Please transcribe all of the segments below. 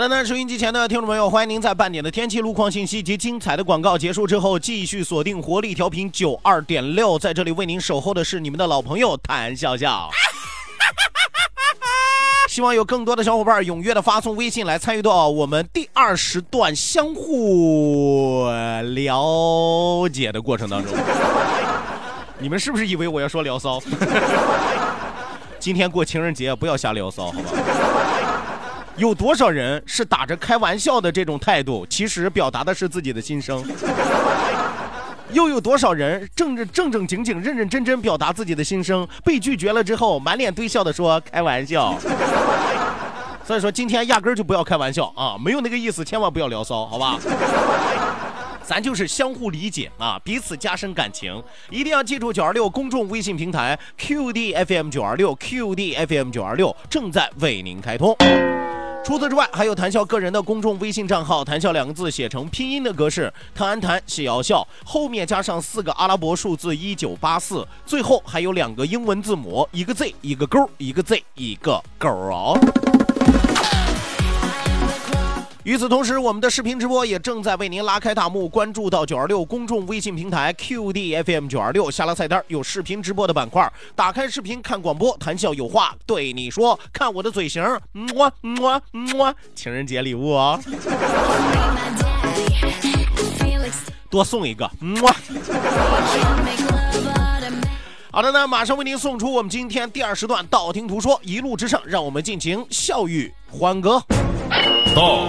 的呢，收音机前的听众朋友，欢迎您在半点的天气路况信息及精彩的广告结束之后，继续锁定活力调频九二点六，在这里为您守候的是你们的老朋友谭笑笑。希望有更多的小伙伴踊跃的发送微信来参与到我们第二时段相互了解的过程当中。你们是不是以为我要说聊骚？今天过情人节，不要瞎聊骚，好吧？有多少人是打着开玩笑的这种态度，其实表达的是自己的心声？又有多少人正正正正经经、认认真真表达自己的心声，被拒绝了之后，满脸堆笑的说开玩笑？所以说今天压根儿就不要开玩笑啊，没有那个意思，千万不要聊骚，好吧？咱就是相互理解啊，彼此加深感情，一定要记住九二六公众微信平台 QDFM 九二六 QDFM 九二六正在为您开通。除此之外，还有谈笑个人的公众微信账号，谈笑两个字写成拼音的格式，谈安谈，写要笑，后面加上四个阿拉伯数字一九八四，最后还有两个英文字母，一个 Z 一个勾，一个 Z 一个勾哦。与此同时，我们的视频直播也正在为您拉开大幕。关注到九二六公众微信平台 QDFM 九二六，下拉菜单有视频直播的板块，打开视频看广播，谈笑有话对你说，看我的嘴型，么么么，情人节礼物哦，多送一个，么。好的呢，马上为您送出我们今天第二时段道听途说，一路之上，让我们尽情笑语欢歌。道，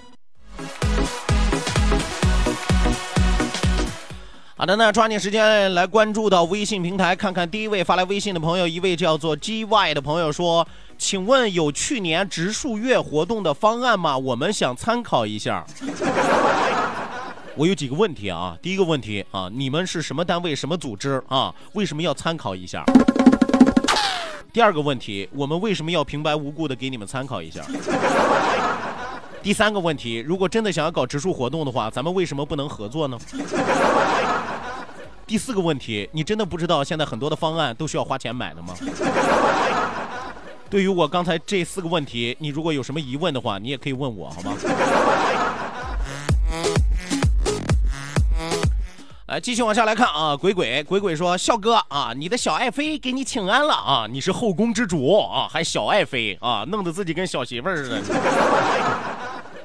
好的，那抓紧时间来关注到微信平台，看看第一位发来微信的朋友，一位叫做 G Y 的朋友说：“请问有去年植树月活动的方案吗？我们想参考一下。”我有几个问题啊，第一个问题啊，你们是什么单位、什么组织啊？为什么要参考一下？第二个问题，我们为什么要平白无故的给你们参考一下？第三个问题，如果真的想要搞植树活动的话，咱们为什么不能合作呢？第四个问题，你真的不知道现在很多的方案都需要花钱买的吗？对于我刚才这四个问题，你如果有什么疑问的话，你也可以问我，好吗？来，继续往下来看啊，鬼鬼鬼鬼说，笑哥啊，你的小爱妃给你请安了啊，你是后宫之主啊，还小爱妃啊，弄得自己跟小媳妇似的。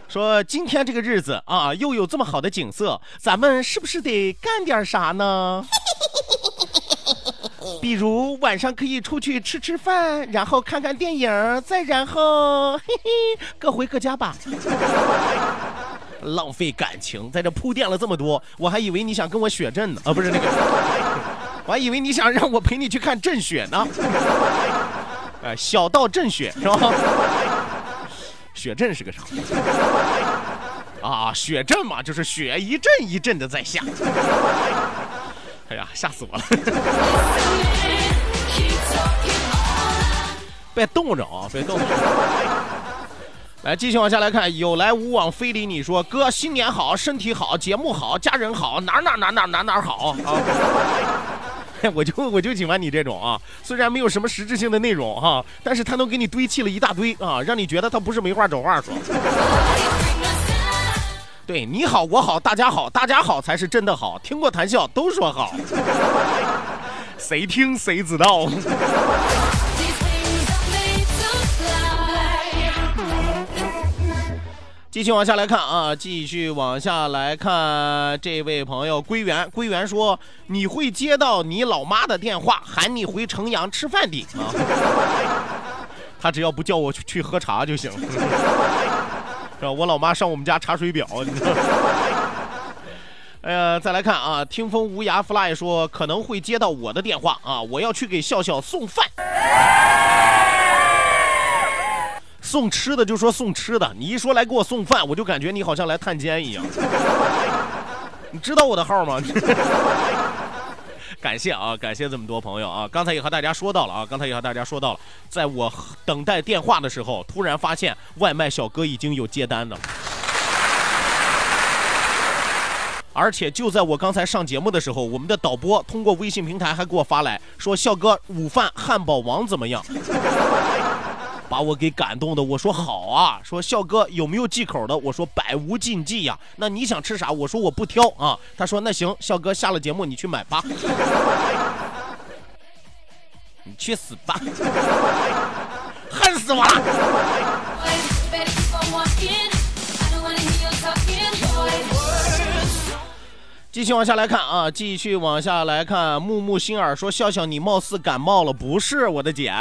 说今天这个日子啊，又有这么好的景色，咱们是不是得干点啥呢？比如晚上可以出去吃吃饭，然后看看电影，再然后嘿嘿，各回各家吧。浪费感情，在这铺垫了这么多，我还以为你想跟我雪阵呢啊，不是那个，我还以为你想让我陪你去看阵雪呢。哎，小到阵雪是吧？雪阵是个啥？啊，雪阵嘛，就是雪一阵一阵的在下。哎呀，吓死我了！别冻着啊，别冻着。来，继续往下来看，有来无往非礼你说哥新年好，身体好，节目好，家人好，哪哪哪哪哪哪好啊！我就我就喜欢你这种啊，虽然没有什么实质性的内容哈，但是他能给你堆砌了一大堆啊，让你觉得他不是没话找话说。对你好，我好，大家好，大家好才是真的好。听过谈笑都说好，谁听谁知道。继续往下来看啊，继续往下来看，这位朋友归元，归元说你会接到你老妈的电话，喊你回城阳吃饭的啊。他只要不叫我去去喝茶就行，是吧？我老妈上我们家查水表。哎呀，再来看啊，听风无涯 fly 说可能会接到我的电话啊，我要去给笑笑送饭。送吃的就说送吃的，你一说来给我送饭，我就感觉你好像来探监一样。你知道我的号吗？感谢啊，感谢这么多朋友啊！刚才也和大家说到了啊，刚才也和大家说到了，在我等待电话的时候，突然发现外卖小哥已经有接单了，而且就在我刚才上节目的时候，我们的导播通过微信平台还给我发来说：“笑哥，午饭汉堡王怎么样？”把我给感动的，我说好啊，说笑哥有没有忌口的？我说百无禁忌呀。那你想吃啥？我说我不挑啊。他说那行，笑哥下了节目你去买吧。你去死吧！恨死我了！继续往下来看啊，继续往下来看。木木心儿说笑笑你貌似感冒了，不是我的姐。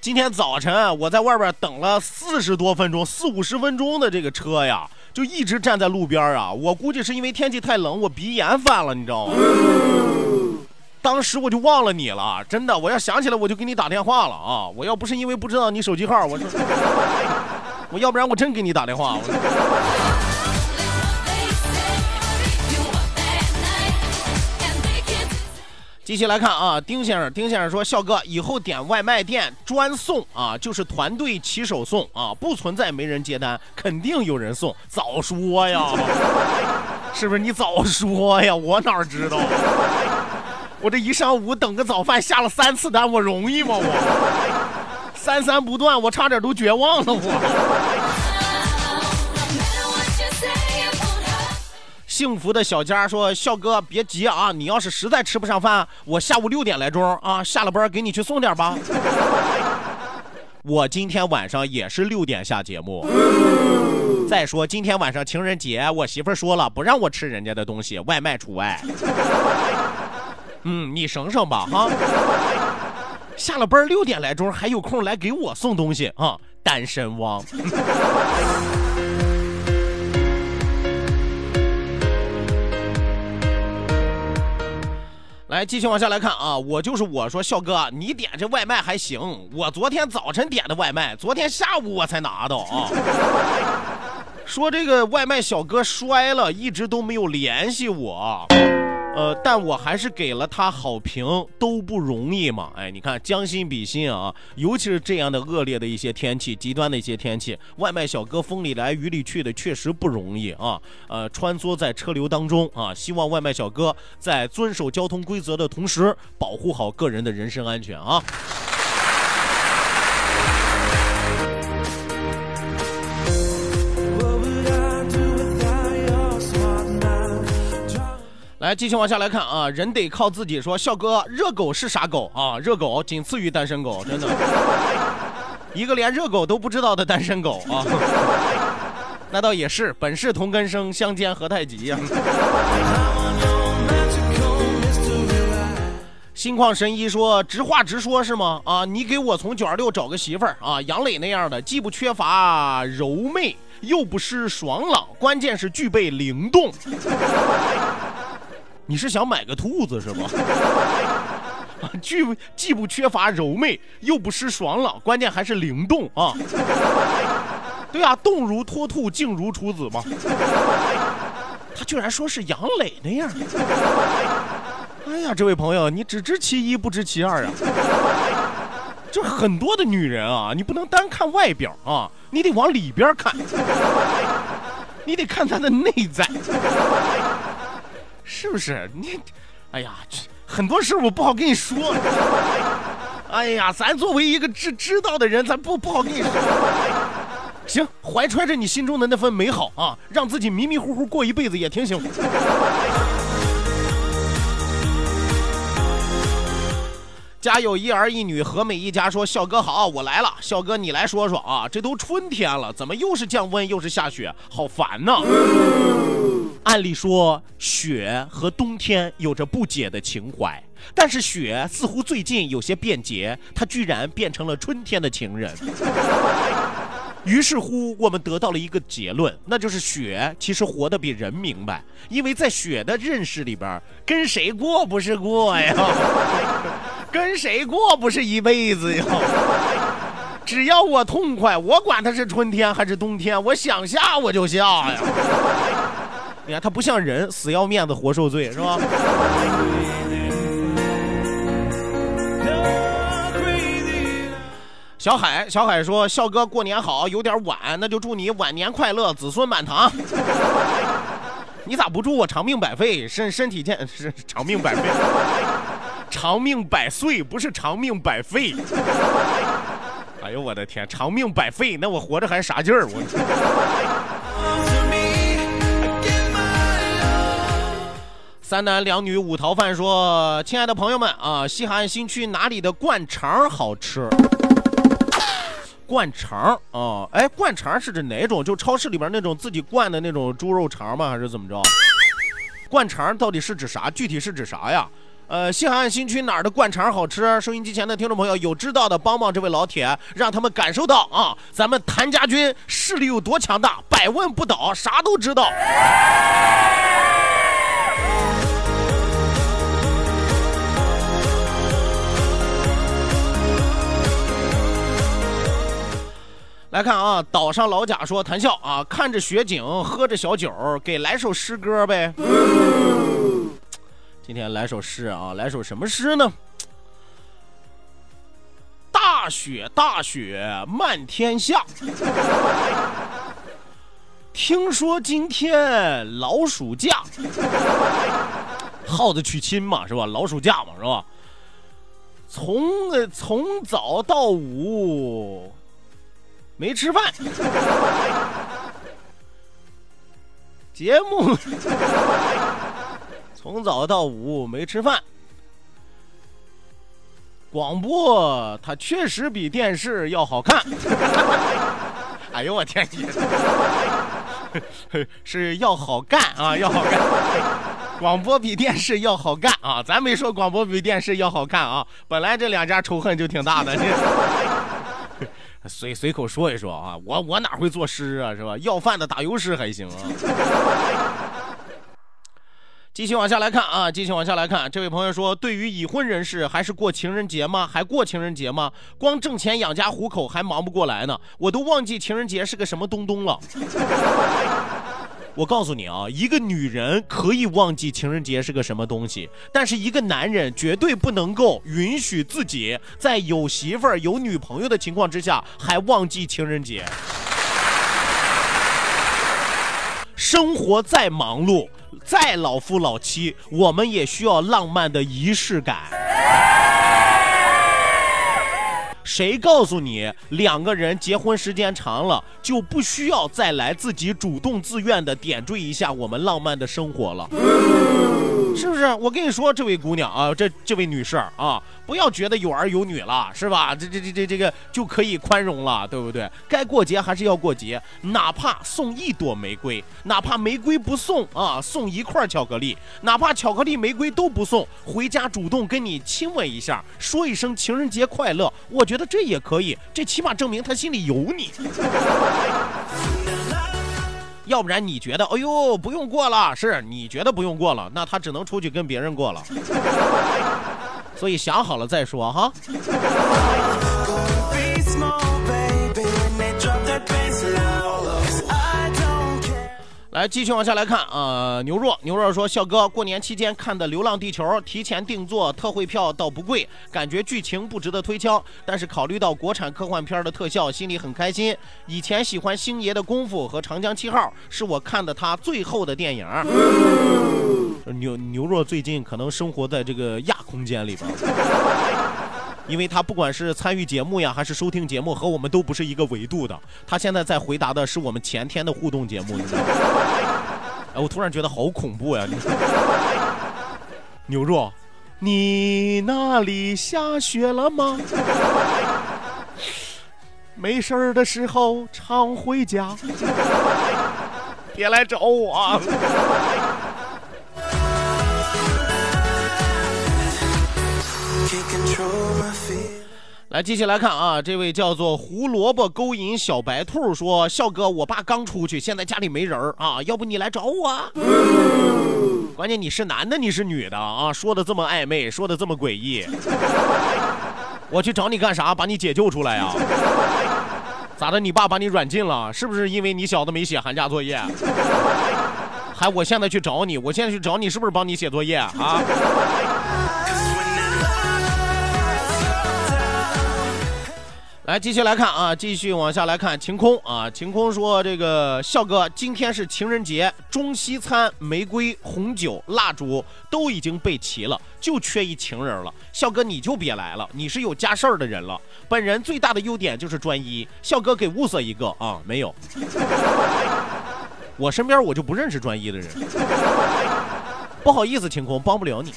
今天早晨我在外边等了四十多分钟，四五十分钟的这个车呀，就一直站在路边啊。我估计是因为天气太冷，我鼻炎犯了，你知道吗？当时我就忘了你了，真的，我要想起来我就给你打电话了啊！我要不是因为不知道你手机号，我说，我要不然我真给你打电话。继续来看啊，丁先生，丁先生说，笑哥以后点外卖店专送啊，就是团队骑手送啊，不存在没人接单，肯定有人送。早说呀，是不是？你早说呀，我哪知道？我这一上午等个早饭下了三次单，我容易吗？我三三不断，我差点都绝望了，我。幸福的小佳说：“笑哥别急啊，你要是实在吃不上饭，我下午六点来钟啊下了班给你去送点吧。我今天晚上也是六点下节目。再说今天晚上情人节，我媳妇说了不让我吃人家的东西，外卖除外。嗯，你省省吧哈。下了班六点来钟还有空来给我送东西啊，单身汪。”来，继续往下来看啊！我就是我说，笑哥，你点这外卖还行。我昨天早晨点的外卖，昨天下午我才拿到啊。说这个外卖小哥摔了，一直都没有联系我。呃，但我还是给了他好评，都不容易嘛。哎，你看将心比心啊，尤其是这样的恶劣的一些天气，极端的一些天气，外卖小哥风里来雨里去的，确实不容易啊。呃，穿梭在车流当中啊，希望外卖小哥在遵守交通规则的同时，保护好个人的人身安全啊。来，继续往下来看啊，人得靠自己。说笑哥，热狗是啥狗啊？热狗仅次于单身狗，真的，一个连热狗都不知道的单身狗啊。那倒也是，本是同根生，相煎何太急呀。心旷神怡说，直话直说，是吗？啊，你给我从九二六找个媳妇儿啊，杨磊那样的，既不缺乏柔媚，又不失爽朗，关键是具备灵动。你是想买个兔子是吧？既既不缺乏柔媚，又不失爽朗，关键还是灵动啊！对啊，动如脱兔，静如处子嘛。他居然说是杨磊那样。哎呀，这位朋友，你只知其一不知其二啊！这很多的女人啊，你不能单看外表啊，你得往里边看，你得看她的内在，是不是？你，哎呀，很多事我不好跟你说。哎呀，咱作为一个知知道的人，咱不不好跟你说。行，怀揣着你心中的那份美好啊，让自己迷迷糊糊过一辈子也挺幸福。家有一儿一女，和美一家说：“笑哥好，我来了。笑哥，你来说说啊，这都春天了，怎么又是降温又是下雪，好烦呐！”按理说，雪和冬天有着不解的情怀，但是雪似乎最近有些变节，它居然变成了春天的情人。于是乎，我们得到了一个结论，那就是雪其实活得比人明白，因为在雪的认识里边，跟谁过不是过呀？跟谁过不是一辈子呀？只要我痛快，我管它是春天还是冬天，我想下我就下呀。你看，他不像人，死要面子活受罪，是吧？小海，小海说：“笑哥过年好，有点晚，那就祝你晚年快乐，子孙满堂。你咋不祝我长命百岁，身身体健是长命百岁？”长命百岁不是长命百废。哎呦我的天，长命百废，那我活着还啥劲儿？我。三男两女五逃犯说：“亲爱的朋友们啊，西海岸新区哪里的灌肠好吃？灌肠啊？哎，灌肠是指哪种？就超市里边那种自己灌的那种猪肉肠吗？还是怎么着？灌肠到底是指啥？具体是指啥呀？”呃，西海岸新区哪儿的灌肠好吃？收音机前的听众朋友有知道的，帮帮这位老铁，让他们感受到啊，咱们谭家军势力有多强大，百问不倒，啥都知道。来看啊，岛上老贾说：“谭笑啊，看着雪景，喝着小酒，给来首诗歌呗。”今天来首诗啊，来首什么诗呢？大雪大雪漫天下，听说今天老鼠假，耗子娶亲嘛是吧？老鼠假嘛是吧？从从早到午没吃饭，节目。从早到午没吃饭，广播它确实比电视要好看。哎呦我天 是要好干啊，要好干。广播比电视要好干啊，咱没说广播比电视要好看啊。本来这两家仇恨就挺大的，随随口说一说啊。我我哪会作诗啊，是吧？要饭的打油诗还行啊。继续往下来看啊，继续往下来看。这位朋友说，对于已婚人士，还是过情人节吗？还过情人节吗？光挣钱养家糊口还忙不过来呢，我都忘记情人节是个什么东东了。我告诉你啊，一个女人可以忘记情人节是个什么东西，但是一个男人绝对不能够允许自己在有媳妇儿、有女朋友的情况之下还忘记情人节。生活再忙碌。再老夫老妻，我们也需要浪漫的仪式感。谁告诉你两个人结婚时间长了就不需要再来自己主动自愿的点缀一下我们浪漫的生活了？是不是？我跟你说，这位姑娘啊，这这位女士啊。不要觉得有儿有女了，是吧？这这这这这个就可以宽容了，对不对？该过节还是要过节，哪怕送一朵玫瑰，哪怕玫瑰不送啊，送一块巧克力，哪怕巧克力玫瑰都不送，回家主动跟你亲吻一下，说一声情人节快乐，我觉得这也可以，这起码证明他心里有你。要不然你觉得，哎呦，不用过了，是你觉得不用过了，那他只能出去跟别人过了。所以想好了再说哈。来，继续往下来看啊。牛若牛若说：“笑哥，过年期间看的《流浪地球》，提前定做，特惠票倒不贵，感觉剧情不值得推敲。但是考虑到国产科幻片的特效，心里很开心。以前喜欢星爷的功夫和长江七号，是我看的他最后的电影。”牛牛若最近可能生活在这个亚空间里边，因为他不管是参与节目呀，还是收听节目，和我们都不是一个维度的。他现在在回答的是我们前天的互动节目，你知道吗？哎，我突然觉得好恐怖呀！牛若，你那里下雪了吗？没事儿的时候常回家，别来找我。来，继续来看啊，这位叫做胡萝卜勾引小白兔说：“笑哥，我爸刚出去，现在家里没人啊，要不你来找我？关键你是男的，你是女的啊？说的这么暧昧，说的这么诡异，我去找你干啥？把你解救出来呀？咋的？你爸把你软禁了？是不是因为你小子没写寒假作业？还我现在去找你，我现在去找你，是不是帮你写作业啊？”来，继续来看啊，继续往下来看。晴空啊，晴空说：“这个笑哥，今天是情人节，中西餐、玫瑰、红酒、蜡烛都已经备齐了，就缺一情人了。笑哥你就别来了，你是有家事儿的人了。本人最大的优点就是专一。笑哥给物色一个啊，没有，我身边我就不认识专一的人。不好意思，晴空帮不了你。”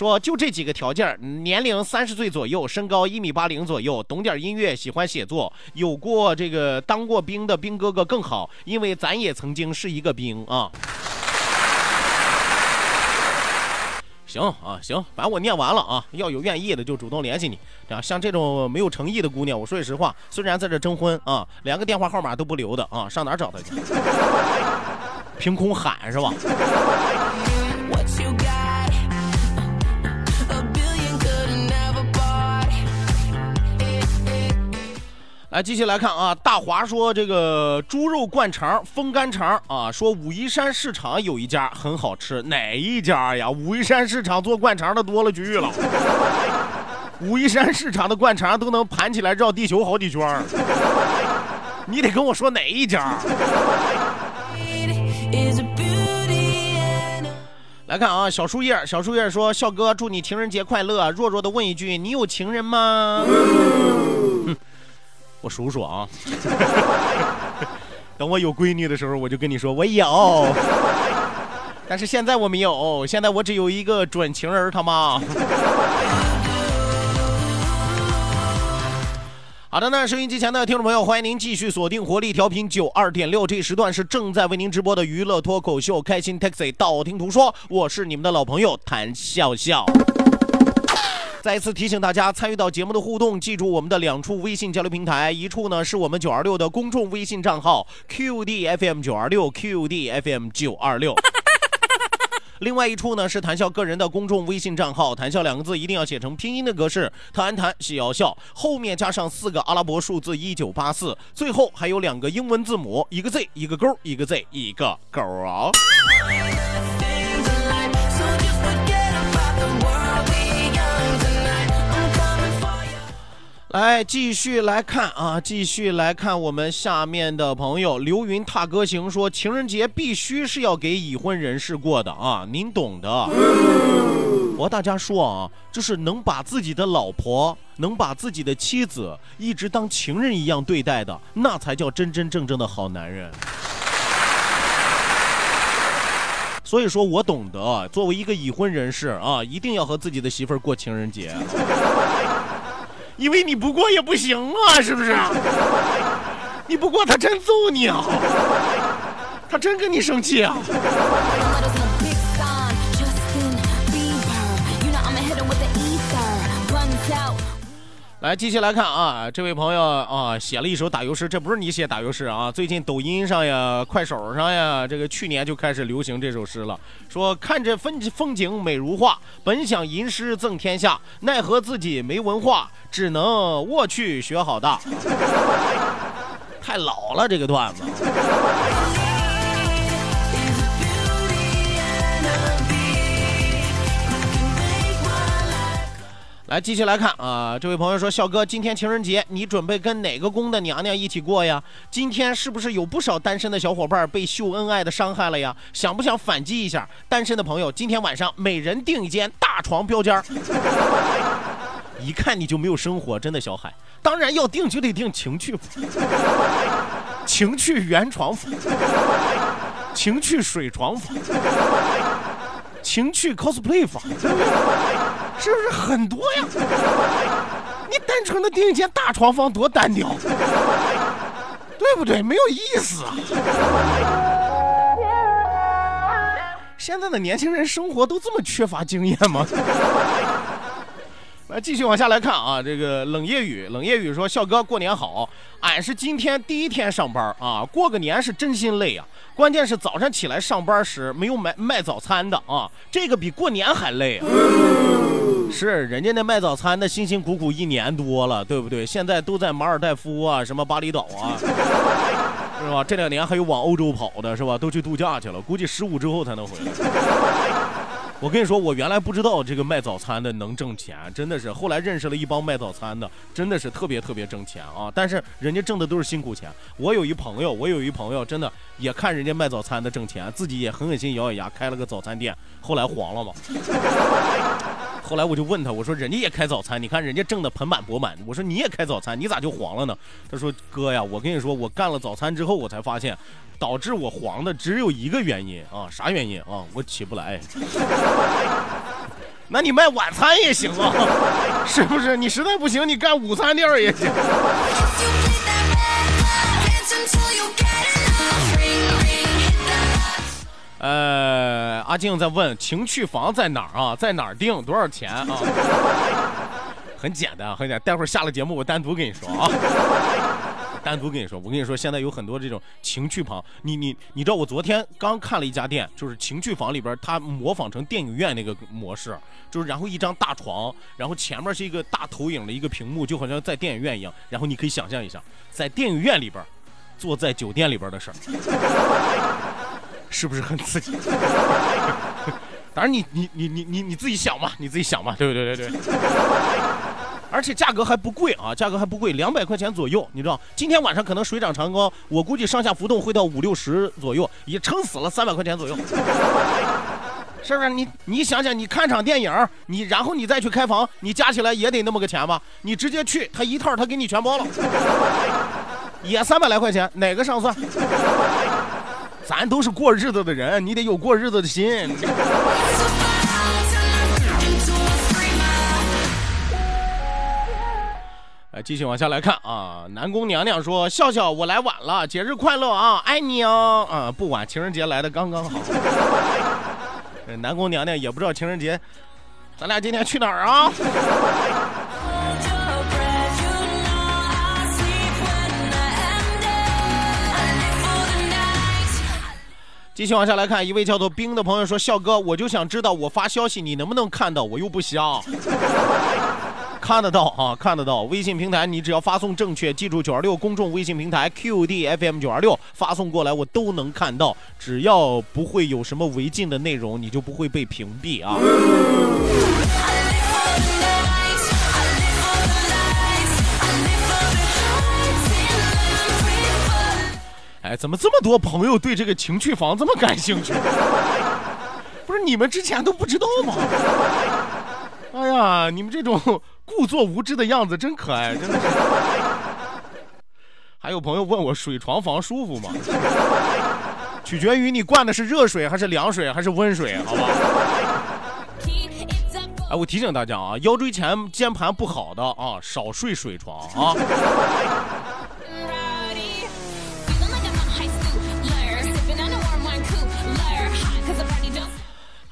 说就这几个条件年龄三十岁左右，身高一米八零左右，懂点音乐，喜欢写作，有过这个当过兵的兵哥哥更好，因为咱也曾经是一个兵啊。行啊行，反正我念完了啊，要有愿意的就主动联系你。啊，像这种没有诚意的姑娘，我说句实话，虽然在这征婚啊，连个电话号码都不留的啊，上哪找她去？凭空喊是吧？来，继续来看啊！大华说这个猪肉灌肠、风干肠啊，说武夷山市场有一家很好吃，哪一家呀？武夷山市场做灌肠的多了去了，武夷山市场的灌肠都能盘起来绕地球好几圈你得跟我说哪一家？来看啊，小树叶，小树叶说：“笑哥，祝你情人节快乐。”弱弱的问一句：“你有情人吗？”我数数啊，等我有闺女的时候，我就跟你说我有。但是现在我没有，现在我只有一个准情人他妈。好的，那收音机前的听众朋友，欢迎您继续锁定活力调频九二点六，这时段是正在为您直播的娱乐脱口秀《开心 Taxi》，道听途说，我是你们的老朋友谭笑笑。再一次提醒大家，参与到节目的互动，记住我们的两处微信交流平台，一处呢是我们九二六的公众微信账号 QDFM 九二六 QDFM 九二六，另外一处呢是谈笑个人的公众微信账号，谈笑两个字一定要写成拼音的格式，谈谈笑笑，后面加上四个阿拉伯数字一九八四，最后还有两个英文字母，一个 Z 一个勾，一个 Z 一个勾啊。来继续来看啊，继续来看我们下面的朋友刘云踏歌行说，情人节必须是要给已婚人士过的啊，您懂的。我和大家说啊，就是能把自己的老婆，能把自己的妻子一直当情人一样对待的，那才叫真真正正的好男人。所以说我懂得，作为一个已婚人士啊，一定要和自己的媳妇儿过情人节。因为你不过也不行啊，是不是？你不过他真揍你啊，他真跟你生气啊。来，继续来看啊，这位朋友啊，写了一首打油诗，这不是你写打油诗啊？最近抖音上呀、快手上呀，这个去年就开始流行这首诗了。说看着风风景美如画，本想吟诗赠天下，奈何自己没文化，只能卧去学好大。太老了这个段子。来，继续来看啊！这位朋友说：“笑哥，今天情人节，你准备跟哪个宫的娘娘一起过呀？今天是不是有不少单身的小伙伴被秀恩爱的伤害了呀？想不想反击一下？单身的朋友，今天晚上每人订一间大床标间。一看你就没有生活，真的小海。当然要订就得订情趣，情趣原床房，情趣水床房，情趣 cosplay 房。”是不是很多呀？你单纯的订一间大床房多单调，对不对？没有意思啊！现在的年轻人生活都这么缺乏经验吗？来，继续往下来看啊，这个冷夜雨，冷夜雨说：“笑哥，过年好！俺是今天第一天上班啊，过个年是真心累啊。关键是早上起来上班时没有买卖早餐的啊，这个比过年还累啊。”是，人家那卖早餐的辛辛苦苦一年多了，对不对？现在都在马尔代夫啊，什么巴厘岛啊，是吧？这两年还有往欧洲跑的，是吧？都去度假去了，估计十五之后才能回来。我跟你说，我原来不知道这个卖早餐的能挣钱，真的是。后来认识了一帮卖早餐的，真的是特别特别挣钱啊！但是人家挣的都是辛苦钱。我有一朋友，我有一朋友，真的也看人家卖早餐的挣钱，自己也狠狠心咬咬牙开了个早餐店，后来黄了嘛。后来我就问他，我说人家也开早餐，你看人家挣的盆满钵满，我说你也开早餐，你咋就黄了呢？他说哥呀，我跟你说，我干了早餐之后，我才发现。导致我黄的只有一个原因啊，啥原因啊？我起不来。那你卖晚餐也行啊，是不是？你实在不行，你干午餐店也行。阿静在问情趣房在哪儿啊？在哪儿订？多少钱啊？很简单，很简单。待会儿下了节目，我单独跟你说啊。单独跟你说，我跟你说，现在有很多这种情趣房，你你你知道，我昨天刚看了一家店，就是情趣房里边，它模仿成电影院那个模式，就是然后一张大床，然后前面是一个大投影的一个屏幕，就好像在电影院一样，然后你可以想象一下，在电影院里边，坐在酒店里边的事儿，是不是很刺激？当然，你你你你你你自己想嘛，你自己想嘛，对不对？对对。而且价格还不贵啊，价格还不贵，两百块钱左右。你知道，今天晚上可能水涨船高，我估计上下浮动会到五六十左右，也撑死了三百块钱左右，是不是？你你想想，你看场电影，你然后你再去开房，你加起来也得那么个钱吧？你直接去，他一套他给你全包了，也三百来块钱，哪个上算？咱都是过日子的人，你得有过日子的心。来继续往下来看啊，南宫娘娘说：“笑笑，我来晚了，节日快乐啊，爱你哦。”啊，不晚，情人节来的刚刚好。南宫娘娘也不知道情人节，咱俩今天去哪儿啊？继续往下来看，一位叫做冰的朋友说：“笑哥，我就想知道我发消息你能不能看到，我又不瞎。” 看得到啊，看得到。微信平台，你只要发送正确，记住九二六公众微信平台 QDFM 九二六发送过来，我都能看到。只要不会有什么违禁的内容，你就不会被屏蔽啊。哎，怎么这么多朋友对这个情趣房这么感兴趣？不是你们之前都不知道吗？哎呀，你们这种。故作无知的样子真可爱，真的是。还有朋友问我水床房舒服吗？取决于你灌的是热水还是凉水还是温水，好吧？哎，我提醒大家啊，腰椎前间盘不好的啊，少睡水床啊。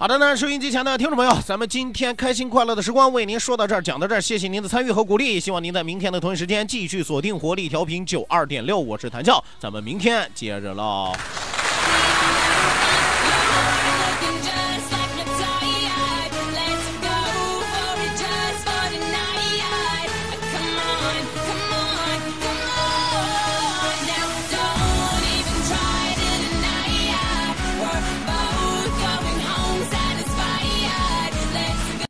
好的那，收音机前的听众朋友，咱们今天开心快乐的时光为您说到这儿，讲到这儿，谢谢您的参与和鼓励，希望您在明天的同一时间继续锁定活力调频九二点六，我是谭笑，咱们明天接着唠。